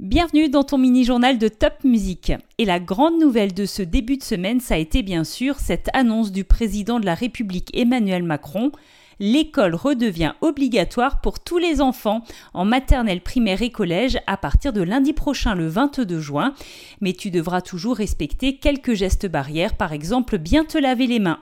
Bienvenue dans ton mini-journal de Top Musique. Et la grande nouvelle de ce début de semaine, ça a été bien sûr cette annonce du président de la République Emmanuel Macron. L'école redevient obligatoire pour tous les enfants en maternelle, primaire et collège à partir de lundi prochain le 22 juin. Mais tu devras toujours respecter quelques gestes barrières, par exemple bien te laver les mains.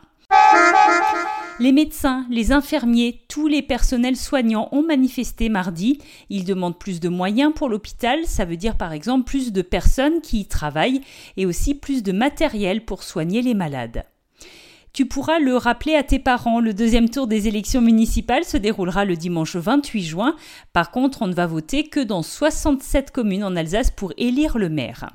Les médecins, les infirmiers, tous les personnels soignants ont manifesté mardi. Ils demandent plus de moyens pour l'hôpital, ça veut dire par exemple plus de personnes qui y travaillent et aussi plus de matériel pour soigner les malades. Tu pourras le rappeler à tes parents, le deuxième tour des élections municipales se déroulera le dimanche 28 juin. Par contre, on ne va voter que dans 67 communes en Alsace pour élire le maire.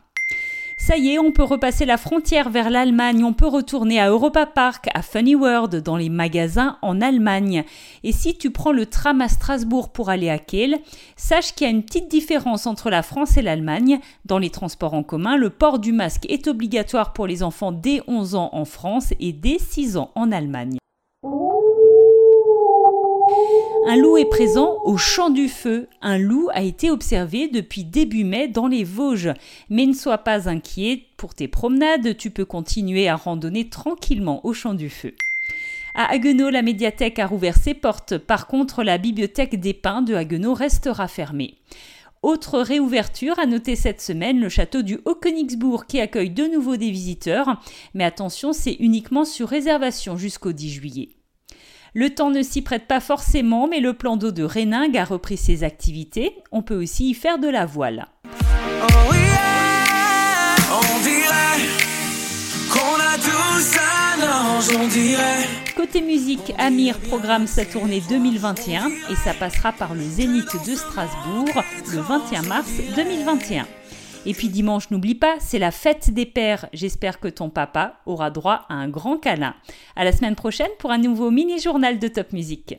Ça y est, on peut repasser la frontière vers l'Allemagne, on peut retourner à Europa Park, à Funny World, dans les magasins en Allemagne. Et si tu prends le tram à Strasbourg pour aller à Kiel, sache qu'il y a une petite différence entre la France et l'Allemagne. Dans les transports en commun, le port du masque est obligatoire pour les enfants dès 11 ans en France et dès 6 ans en Allemagne. Un loup est présent au champ du feu. Un loup a été observé depuis début mai dans les Vosges. Mais ne sois pas inquiet, pour tes promenades, tu peux continuer à randonner tranquillement au champ du feu. À Haguenau, la médiathèque a rouvert ses portes. Par contre, la bibliothèque des Pins de Haguenau restera fermée. Autre réouverture à noter cette semaine, le château du Haut-Königsbourg qui accueille de nouveau des visiteurs. Mais attention, c'est uniquement sur réservation jusqu'au 10 juillet. Le temps ne s'y prête pas forcément, mais le plan d'eau de Réningue a repris ses activités. On peut aussi y faire de la voile. Côté musique, Amir programme sa tournée 2021 et ça passera par le Zénith de Strasbourg le 21 mars 2021. Et puis dimanche, n'oublie pas, c'est la fête des pères. J'espère que ton papa aura droit à un grand câlin. À la semaine prochaine pour un nouveau mini-journal de Top Music.